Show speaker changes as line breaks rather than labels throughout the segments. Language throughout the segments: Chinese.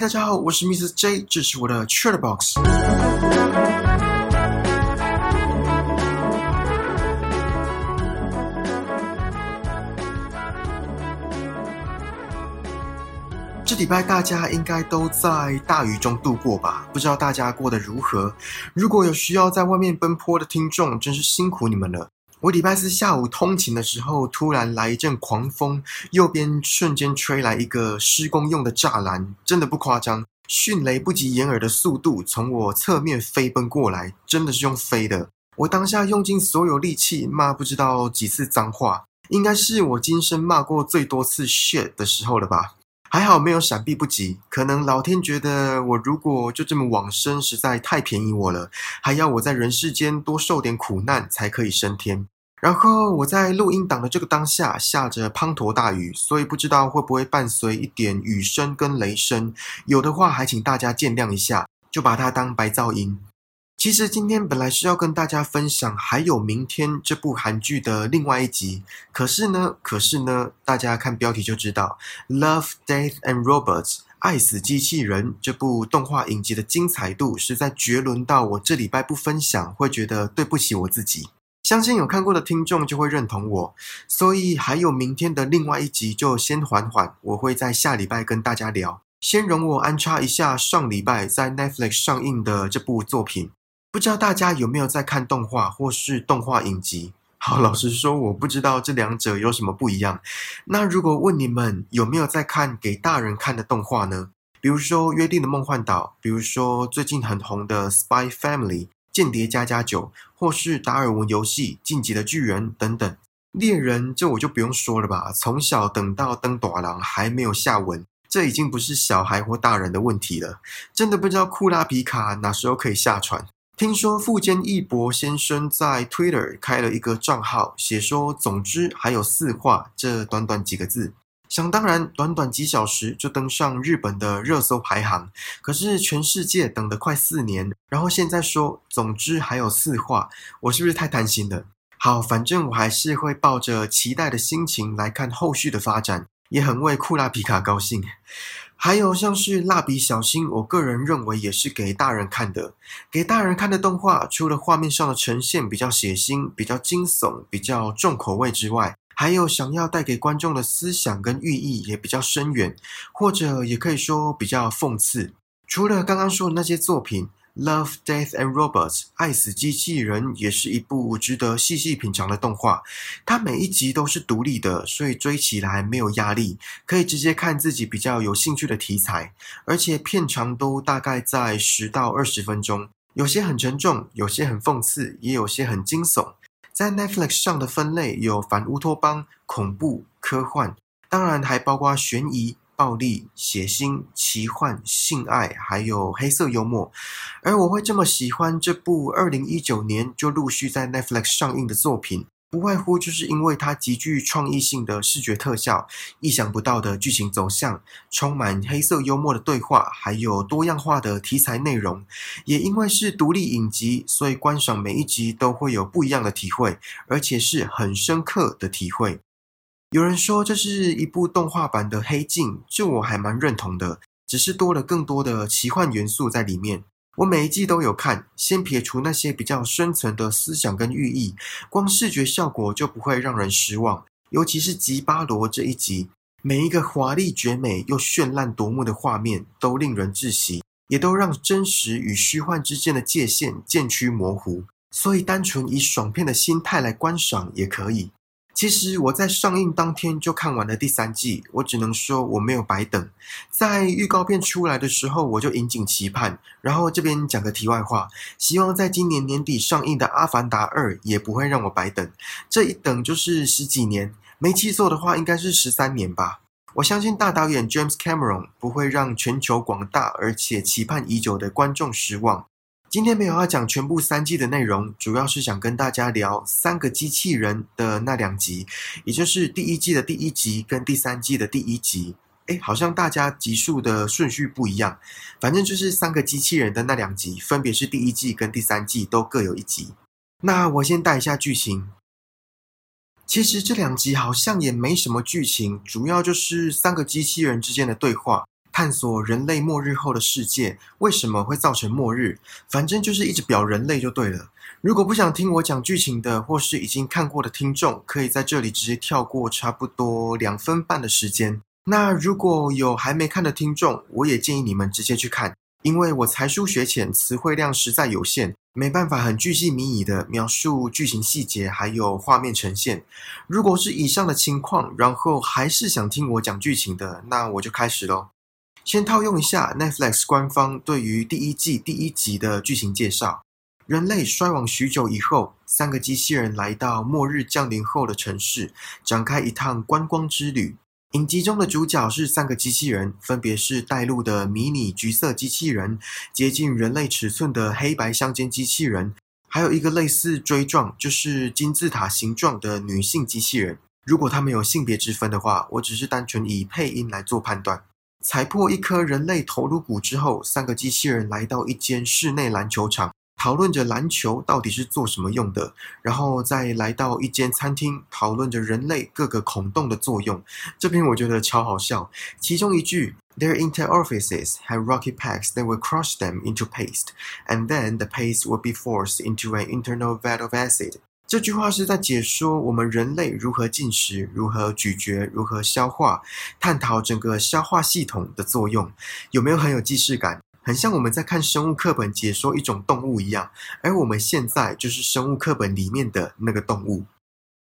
大家好，我是 Mrs J，这是我的 c h a t Box。这礼拜大家应该都在大雨中度过吧？不知道大家过得如何？如果有需要在外面奔波的听众，真是辛苦你们了。我礼拜四下午通勤的时候，突然来一阵狂风，右边瞬间吹来一个施工用的栅栏，真的不夸张，迅雷不及掩耳的速度从我侧面飞奔过来，真的是用飞的。我当下用尽所有力气骂不知道几次脏话，应该是我今生骂过最多次 shit 的时候了吧。还好没有闪避不及，可能老天觉得我如果就这么往生，实在太便宜我了，还要我在人世间多受点苦难才可以升天。然后我在录音档的这个当下下着滂沱大雨，所以不知道会不会伴随一点雨声跟雷声，有的话还请大家见谅一下，就把它当白噪音。其实今天本来是要跟大家分享《还有明天》这部韩剧的另外一集，可是呢，可是呢，大家看标题就知道，《Love, Death and Robots》爱死机器人这部动画影集的精彩度实在绝伦到我这礼拜不分享会觉得对不起我自己。相信有看过的听众就会认同我，所以还有明天的另外一集就先缓缓，我会在下礼拜跟大家聊。先容我安插一下上礼拜在 Netflix 上映的这部作品。不知道大家有没有在看动画或是动画影集？好，老实说，我不知道这两者有什么不一样。那如果问你们有没有在看给大人看的动画呢？比如说《约定的梦幻岛》，比如说最近很红的《Spy Family》间谍加加九，或是达尔文游戏《晋级的巨人》等等。猎人这我就不用说了吧，从小等到登短廊还没有下文，这已经不是小孩或大人的问题了。真的不知道库拉皮卡哪时候可以下船。听说富坚义博先生在 Twitter 开了一个账号，写说“总之还有四话”这短短几个字，想当然，短短几小时就登上日本的热搜排行。可是全世界等了快四年，然后现在说“总之还有四话”，我是不是太贪心了？好，反正我还是会抱着期待的心情来看后续的发展，也很为库拉皮卡高兴。还有像是蜡笔小新，我个人认为也是给大人看的。给大人看的动画，除了画面上的呈现比较血腥、比较惊悚、比较重口味之外，还有想要带给观众的思想跟寓意也比较深远，或者也可以说比较讽刺。除了刚刚说的那些作品。Love, Death and Robots，爱死机器人也是一部值得细细品尝的动画。它每一集都是独立的，所以追起来没有压力，可以直接看自己比较有兴趣的题材。而且片长都大概在十到二十分钟，有些很沉重，有些很讽刺，也有些很惊悚。在 Netflix 上的分类有反乌托邦、恐怖、科幻，当然还包括悬疑。暴力、血腥、奇幻、性爱，还有黑色幽默。而我会这么喜欢这部二零一九年就陆续在 Netflix 上映的作品，不外乎就是因为它极具创意性的视觉特效、意想不到的剧情走向、充满黑色幽默的对话，还有多样化的题材内容。也因为是独立影集，所以观赏每一集都会有不一样的体会，而且是很深刻的体会。有人说这是一部动画版的《黑镜》，这我还蛮认同的，只是多了更多的奇幻元素在里面。我每一季都有看，先撇除那些比较深层的思想跟寓意，光视觉效果就不会让人失望。尤其是吉巴罗这一集，每一个华丽绝美又绚烂夺目的画面都令人窒息，也都让真实与虚幻之间的界限渐趋模糊。所以，单纯以爽片的心态来观赏也可以。其实我在上映当天就看完了第三季，我只能说我没有白等。在预告片出来的时候，我就引颈期盼。然后这边讲个题外话，希望在今年年底上映的《阿凡达二》也不会让我白等。这一等就是十几年，没记错的话应该是十三年吧。我相信大导演 James Cameron 不会让全球广大而且期盼已久的观众失望。今天没有要讲全部三季的内容，主要是想跟大家聊三个机器人的那两集，也就是第一季的第一集跟第三季的第一集。哎，好像大家集数的顺序不一样，反正就是三个机器人的那两集，分别是第一季跟第三季都各有一集。那我先带一下剧情。其实这两集好像也没什么剧情，主要就是三个机器人之间的对话。探索人类末日后的世界为什么会造成末日，反正就是一直表人类就对了。如果不想听我讲剧情的，或是已经看过的听众，可以在这里直接跳过差不多两分半的时间。那如果有还没看的听众，我也建议你们直接去看，因为我才疏学浅，词汇量实在有限，没办法很巨细靡遗的描述剧情细节还有画面呈现。如果是以上的情况，然后还是想听我讲剧情的，那我就开始喽。先套用一下 Netflix 官方对于第一季第一集的剧情介绍。人类衰亡许久以后，三个机器人来到末日降临后的城市，展开一趟观光之旅。影集中的主角是三个机器人，分别是带路的迷你橘色机器人、接近人类尺寸的黑白相间机器人，还有一个类似锥状，就是金字塔形状的女性机器人。如果他们有性别之分的话，我只是单纯以配音来做判断。踩破一颗人类头颅骨之后，三个机器人来到一间室内篮球场。讨论着篮球到底是做什么用的，然后再来到一间餐厅，讨论着人类各个孔洞的作用。这边我觉得超好笑，其中一句 “Their interorifices have rocky packs that will crush them into paste, and then the paste will be forced into an internal vat of acid。”这句话是在解说我们人类如何进食、如何咀嚼、如何消化，探讨整个消化系统的作用。有没有很有既视感？很像我们在看生物课本解说一种动物一样，而我们现在就是生物课本里面的那个动物。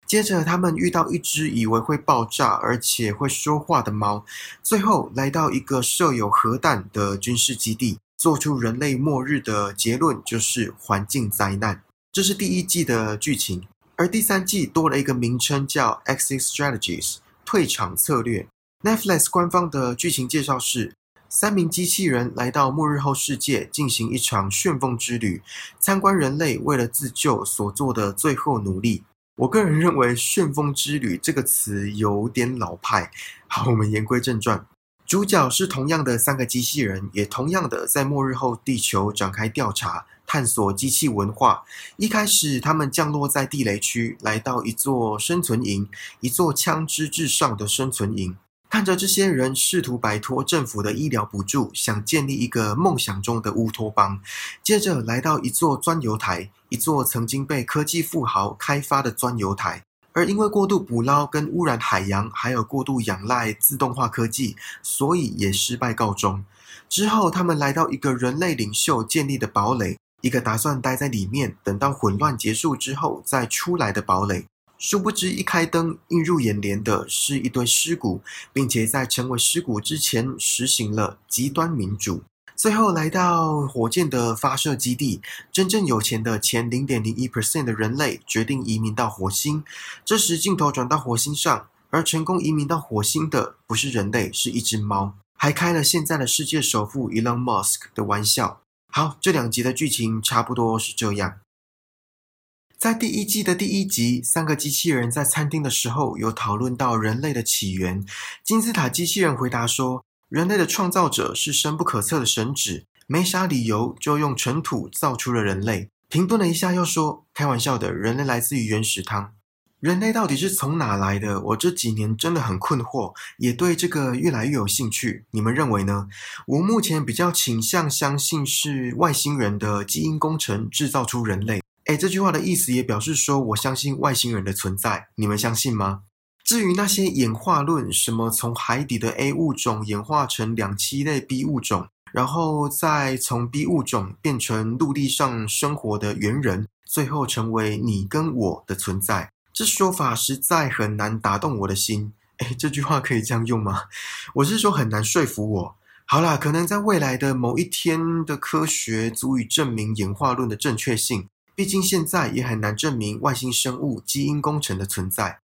接着，他们遇到一只以为会爆炸而且会说话的猫，最后来到一个设有核弹的军事基地，做出人类末日的结论，就是环境灾难。这是第一季的剧情，而第三季多了一个名称叫 “Exit Strategies” 退场策略。Netflix 官方的剧情介绍是。三名机器人来到末日后世界，进行一场旋风之旅，参观人类为了自救所做的最后努力。我个人认为“旋风之旅”这个词有点老派。好，我们言归正传，主角是同样的三个机器人，也同样的在末日后地球展开调查，探索机器文化。一开始，他们降落在地雷区，来到一座生存营，一座枪支至上的生存营。看着这些人试图摆脱政府的医疗补助，想建立一个梦想中的乌托邦。接着来到一座钻油台，一座曾经被科技富豪开发的钻油台，而因为过度捕捞跟污染海洋，还有过度仰赖自动化科技，所以也失败告终。之后，他们来到一个人类领袖建立的堡垒，一个打算待在里面，等到混乱结束之后再出来的堡垒。殊不知，一开灯映入眼帘的是一堆尸骨，并且在成为尸骨之前实行了极端民主。最后来到火箭的发射基地，真正有钱的前零点零一 percent 的人类决定移民到火星。这时镜头转到火星上，而成功移民到火星的不是人类，是一只猫，还开了现在的世界首富 Elon Musk 的玩笑。好，这两集的剧情差不多是这样。在第一季的第一集，三个机器人在餐厅的时候有讨论到人类的起源。金字塔机器人回答说：“人类的创造者是深不可测的神旨，没啥理由就用尘土造出了人类。”停顿了一下，又说：“开玩笑的，人类来自于原始汤。人类到底是从哪来的？我这几年真的很困惑，也对这个越来越有兴趣。你们认为呢？我目前比较倾向相信是外星人的基因工程制造出人类。”哎，这句话的意思也表示说，我相信外星人的存在，你们相信吗？至于那些演化论，什么从海底的 A 物种演化成两栖类 B 物种，然后再从 B 物种变成陆地上生活的猿人，最后成为你跟我的存在，这说法实在很难打动我的心。哎，这句话可以这样用吗？我是说很难说服我。好啦，可能在未来的某一天的科学足以证明演化论的正确性。毕竟现在也很难证明外星生物基因工程的存在。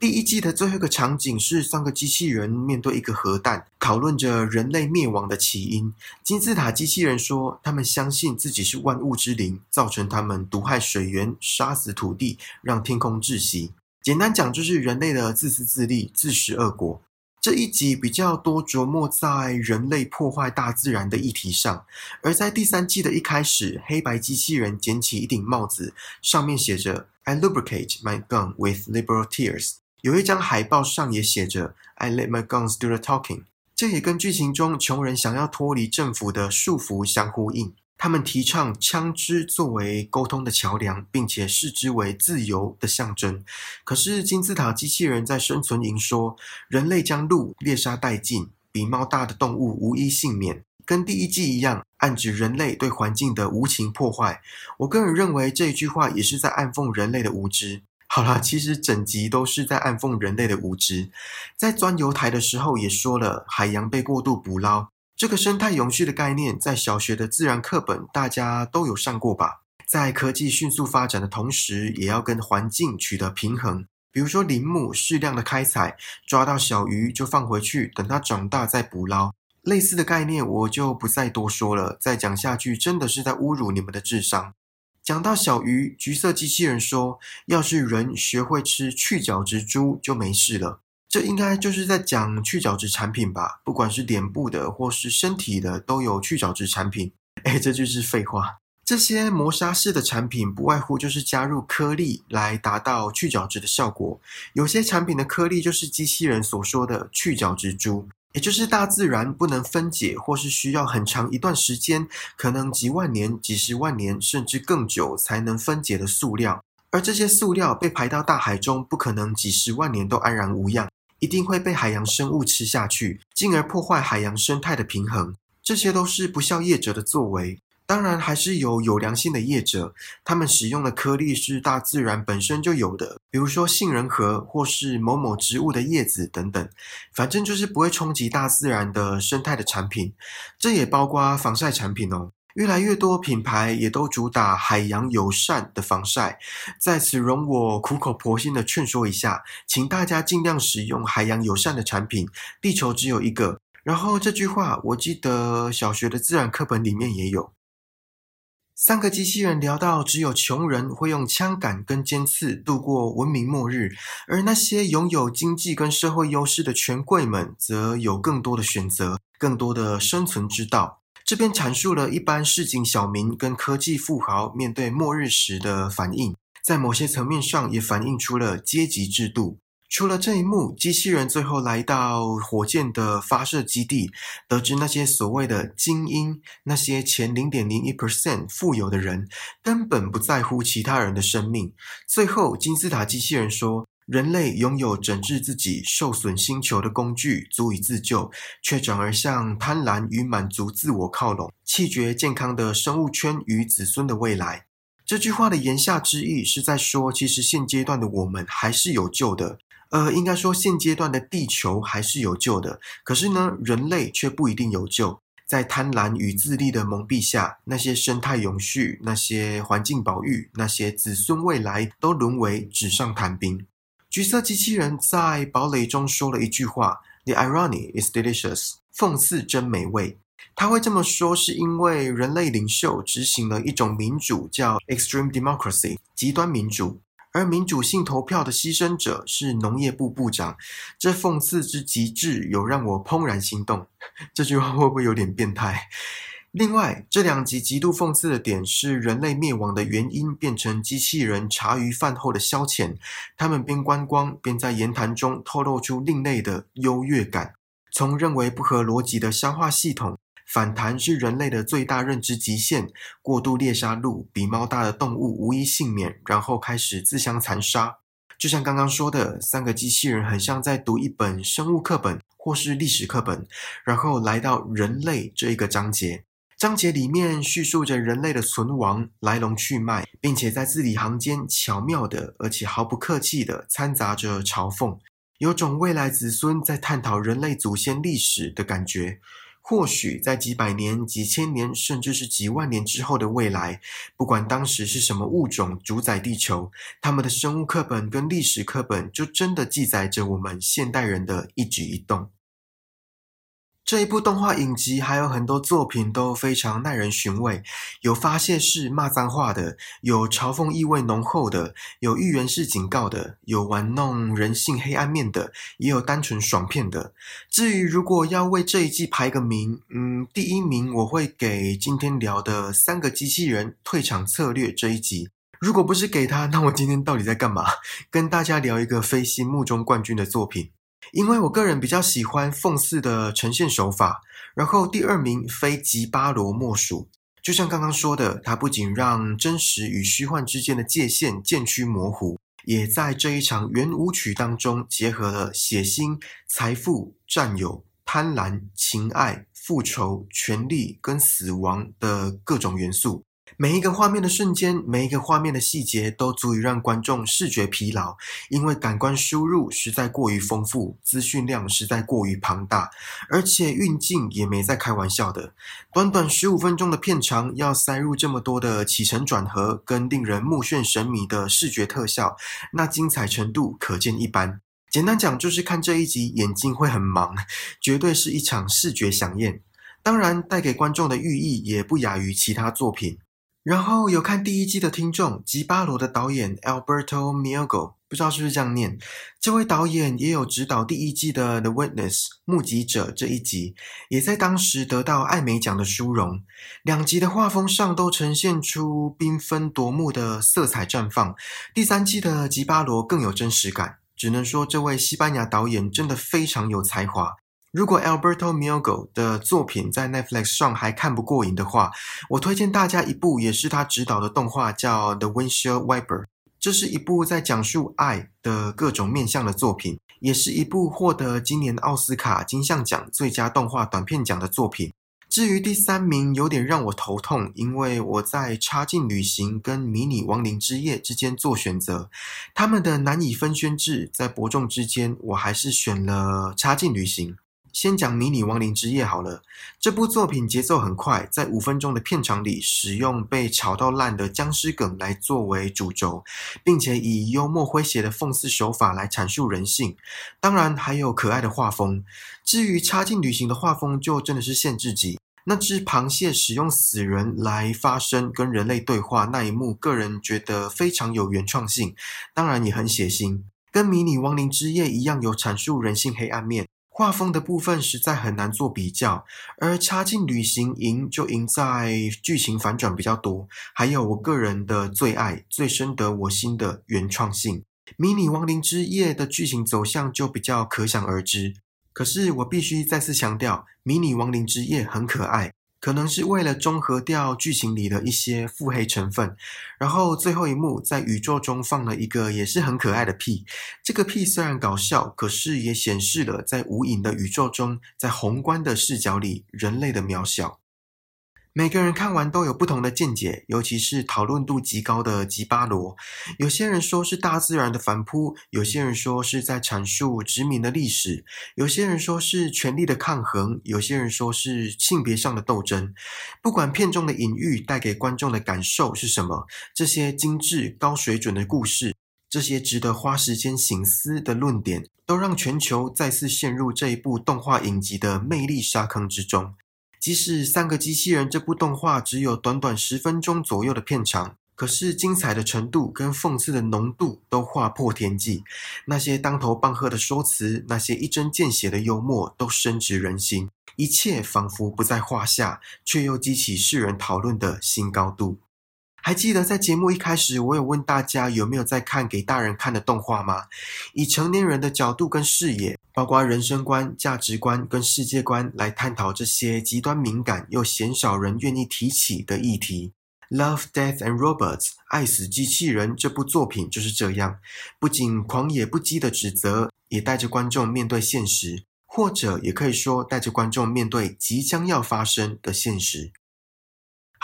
第一季的最后一个场景是三个机器人面对一个核弹，讨论着人类灭亡的起因。金字塔机器人说，他们相信自己是万物之灵，造成他们毒害水源、杀死土地、让天空窒息。简单讲，就是人类的自私自利、自食恶果。这一集比较多琢磨在人类破坏大自然的议题上，而在第三季的一开始，黑白机器人捡起一顶帽子，上面写着 "I lubricate my gun with liberal tears"。有一张海报上也写着 "I let my guns do the talking"。这也跟剧情中穷人想要脱离政府的束缚相呼应。他们提倡枪支作为沟通的桥梁，并且视之为自由的象征。可是金字塔机器人在生存营说，人类将鹿猎杀殆尽，比猫大的动物无一幸免。跟第一季一样，暗指人类对环境的无情破坏。我个人认为这一句话也是在暗讽人类的无知。好啦，其实整集都是在暗讽人类的无知。在钻油台的时候也说了，海洋被过度捕捞。这个生态永续的概念，在小学的自然课本大家都有上过吧？在科技迅速发展的同时，也要跟环境取得平衡。比如说林木适量的开采，抓到小鱼就放回去，等它长大再捕捞。类似的概念我就不再多说了，再讲下去真的是在侮辱你们的智商。讲到小鱼，橘色机器人说，要是人学会吃去角质猪就没事了。这应该就是在讲去角质产品吧？不管是脸部的或是身体的，都有去角质产品。哎，这就是废话。这些磨砂式的产品不外乎就是加入颗粒来达到去角质的效果。有些产品的颗粒就是机器人所说的去角质珠，也就是大自然不能分解或是需要很长一段时间，可能几万年、几十万年甚至更久才能分解的塑料。而这些塑料被排到大海中，不可能几十万年都安然无恙。一定会被海洋生物吃下去，进而破坏海洋生态的平衡。这些都是不孝业者的作为。当然，还是有有良心的业者，他们使用的颗粒是大自然本身就有的，比如说杏仁核或是某某植物的叶子等等。反正就是不会冲击大自然的生态的产品。这也包括防晒产品哦。越来越多品牌也都主打海洋友善的防晒，在此容我苦口婆心的劝说一下，请大家尽量使用海洋友善的产品。地球只有一个。然后这句话，我记得小学的自然课本里面也有。三个机器人聊到，只有穷人会用枪杆跟尖刺度过文明末日，而那些拥有经济跟社会优势的权贵们，则有更多的选择，更多的生存之道。这边阐述了一般市井小民跟科技富豪面对末日时的反应，在某些层面上也反映出了阶级制度。除了这一幕，机器人最后来到火箭的发射基地，得知那些所谓的精英，那些前零点零一 percent 富有的人，根本不在乎其他人的生命。最后，金字塔机器人说。人类拥有整治自己受损星球的工具，足以自救，却转而向贪婪与满足自我靠拢，弃绝健康的生物圈与子孙的未来。这句话的言下之意是在说，其实现阶段的我们还是有救的。呃，应该说现阶段的地球还是有救的。可是呢，人类却不一定有救。在贪婪与自利的蒙蔽下，那些生态永续、那些环境保育、那些子孙未来，都沦为纸上谈兵。橘色机器人在堡垒中说了一句话：“The irony is delicious。”讽刺真美味。他会这么说，是因为人类领袖执行了一种民主，叫 extreme democracy，极端民主。而民主性投票的牺牲者是农业部部长。这讽刺之极致，有让我怦然心动。这句话会不会有点变态？另外，这两集极度讽刺的点是，人类灭亡的原因变成机器人茶余饭后的消遣。他们边观光边在言谈中透露出另类的优越感。从认为不合逻辑的消化系统，反弹是人类的最大认知极限，过度猎杀鹿比猫大的动物无一幸免，然后开始自相残杀。就像刚刚说的，三个机器人很像在读一本生物课本或是历史课本，然后来到人类这一个章节。章节里面叙述着人类的存亡来龙去脉，并且在字里行间巧妙的，而且毫不客气的掺杂着嘲讽，有种未来子孙在探讨人类祖先历史的感觉。或许在几百年、几千年，甚至是几万年之后的未来，不管当时是什么物种主宰地球，他们的生物课本跟历史课本就真的记载着我们现代人的一举一动。这一部动画影集还有很多作品都非常耐人寻味，有发泄式骂脏话的，有嘲讽意味浓厚的，有预言式警告的，有玩弄人性黑暗面的，也有单纯爽片的。至于如果要为这一季排个名，嗯，第一名我会给今天聊的三个机器人退场策略这一集。如果不是给他，那我今天到底在干嘛？跟大家聊一个非心目中冠军的作品。因为我个人比较喜欢奉祀的呈现手法。然后第二名非吉巴罗莫属。就像刚刚说的，它不仅让真实与虚幻之间的界限渐趋模糊，也在这一场圆舞曲当中结合了血腥、财富、占有、贪婪、情爱、复仇、权力跟死亡的各种元素。每一个画面的瞬间，每一个画面的细节，都足以让观众视觉疲劳，因为感官输入实在过于丰富，资讯量实在过于庞大，而且运镜也没在开玩笑的。短短十五分钟的片长，要塞入这么多的起承转合跟令人目眩神迷的视觉特效，那精彩程度可见一斑。简单讲，就是看这一集眼睛会很忙，绝对是一场视觉飨宴。当然，带给观众的寓意也不亚于其他作品。然后有看第一季的听众，吉巴罗的导演 Alberto Miogo，不知道是不是这样念。这位导演也有指导第一季的《The Witness》目击者这一集，也在当时得到艾美奖的殊荣。两集的画风上都呈现出缤纷夺目的色彩绽放。第三季的吉巴罗更有真实感，只能说这位西班牙导演真的非常有才华。如果 Alberto Miogo 的作品在 Netflix 上还看不过瘾的话，我推荐大家一部也是他执导的动画，叫《The Windshield Wiper》。这是一部在讲述爱的各种面向的作品，也是一部获得今年奥斯卡金像奖最佳动画短片奖的作品。至于第三名，有点让我头痛，因为我在《插进旅行》跟《迷你亡灵之夜》之间做选择，他们的难以分轩制在伯仲之间，我还是选了《插进旅行》。先讲《迷你亡灵之夜》好了，这部作品节奏很快，在五分钟的片长里，使用被炒到烂的僵尸梗来作为主轴，并且以幽默诙谐的讽刺手法来阐述人性，当然还有可爱的画风。至于插进旅行的画风，就真的是限制级。那只螃蟹使用死人来发声跟人类对话那一幕，个人觉得非常有原创性，当然也很血腥，跟《迷你亡灵之夜》一样，有阐述人性黑暗面。画风的部分实在很难做比较，而插进旅行赢就赢在剧情反转比较多，还有我个人的最爱、最深得我心的原创性。迷你亡灵之夜的剧情走向就比较可想而知，可是我必须再次强调，迷你亡灵之夜很可爱。可能是为了中和掉剧情里的一些腹黑成分，然后最后一幕在宇宙中放了一个也是很可爱的屁。这个屁虽然搞笑，可是也显示了在无影的宇宙中，在宏观的视角里人类的渺小。每个人看完都有不同的见解，尤其是讨论度极高的吉巴罗。有些人说是大自然的反扑，有些人说是在阐述殖民的历史，有些人说是权力的抗衡，有些人说是性别上的斗争。不管片中的隐喻带给观众的感受是什么，这些精致高水准的故事，这些值得花时间醒思的论点，都让全球再次陷入这一部动画影集的魅力沙坑之中。即使《三个机器人》这部动画只有短短十分钟左右的片长，可是精彩的程度跟讽刺的浓度都划破天际。那些当头棒喝的说辞，那些一针见血的幽默，都深植人心。一切仿佛不在话下，却又激起世人讨论的新高度。还记得在节目一开始，我有问大家有没有在看给大人看的动画吗？以成年人的角度跟视野，包括人生观、价值观跟世界观来探讨这些极端敏感又鲜少人愿意提起的议题。《Love, Death and Robots》爱死机器人这部作品就是这样，不仅狂野不羁的指责，也带着观众面对现实，或者也可以说带着观众面对即将要发生的现实。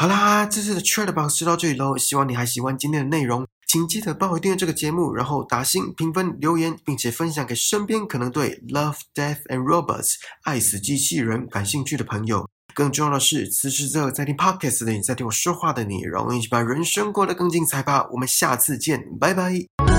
好啦，这次的 Trade Box 就到这里喽。希望你还喜欢今天的内容，请记得帮我订阅这个节目，然后打星评分、留言，并且分享给身边可能对 Love, Death and Robots 爱死机器人感兴趣的朋友。更重要的是，此时此刻在听 Podcast 的你，在听我说话的你，让我们一起把人生过得更精彩吧。我们下次见，拜拜。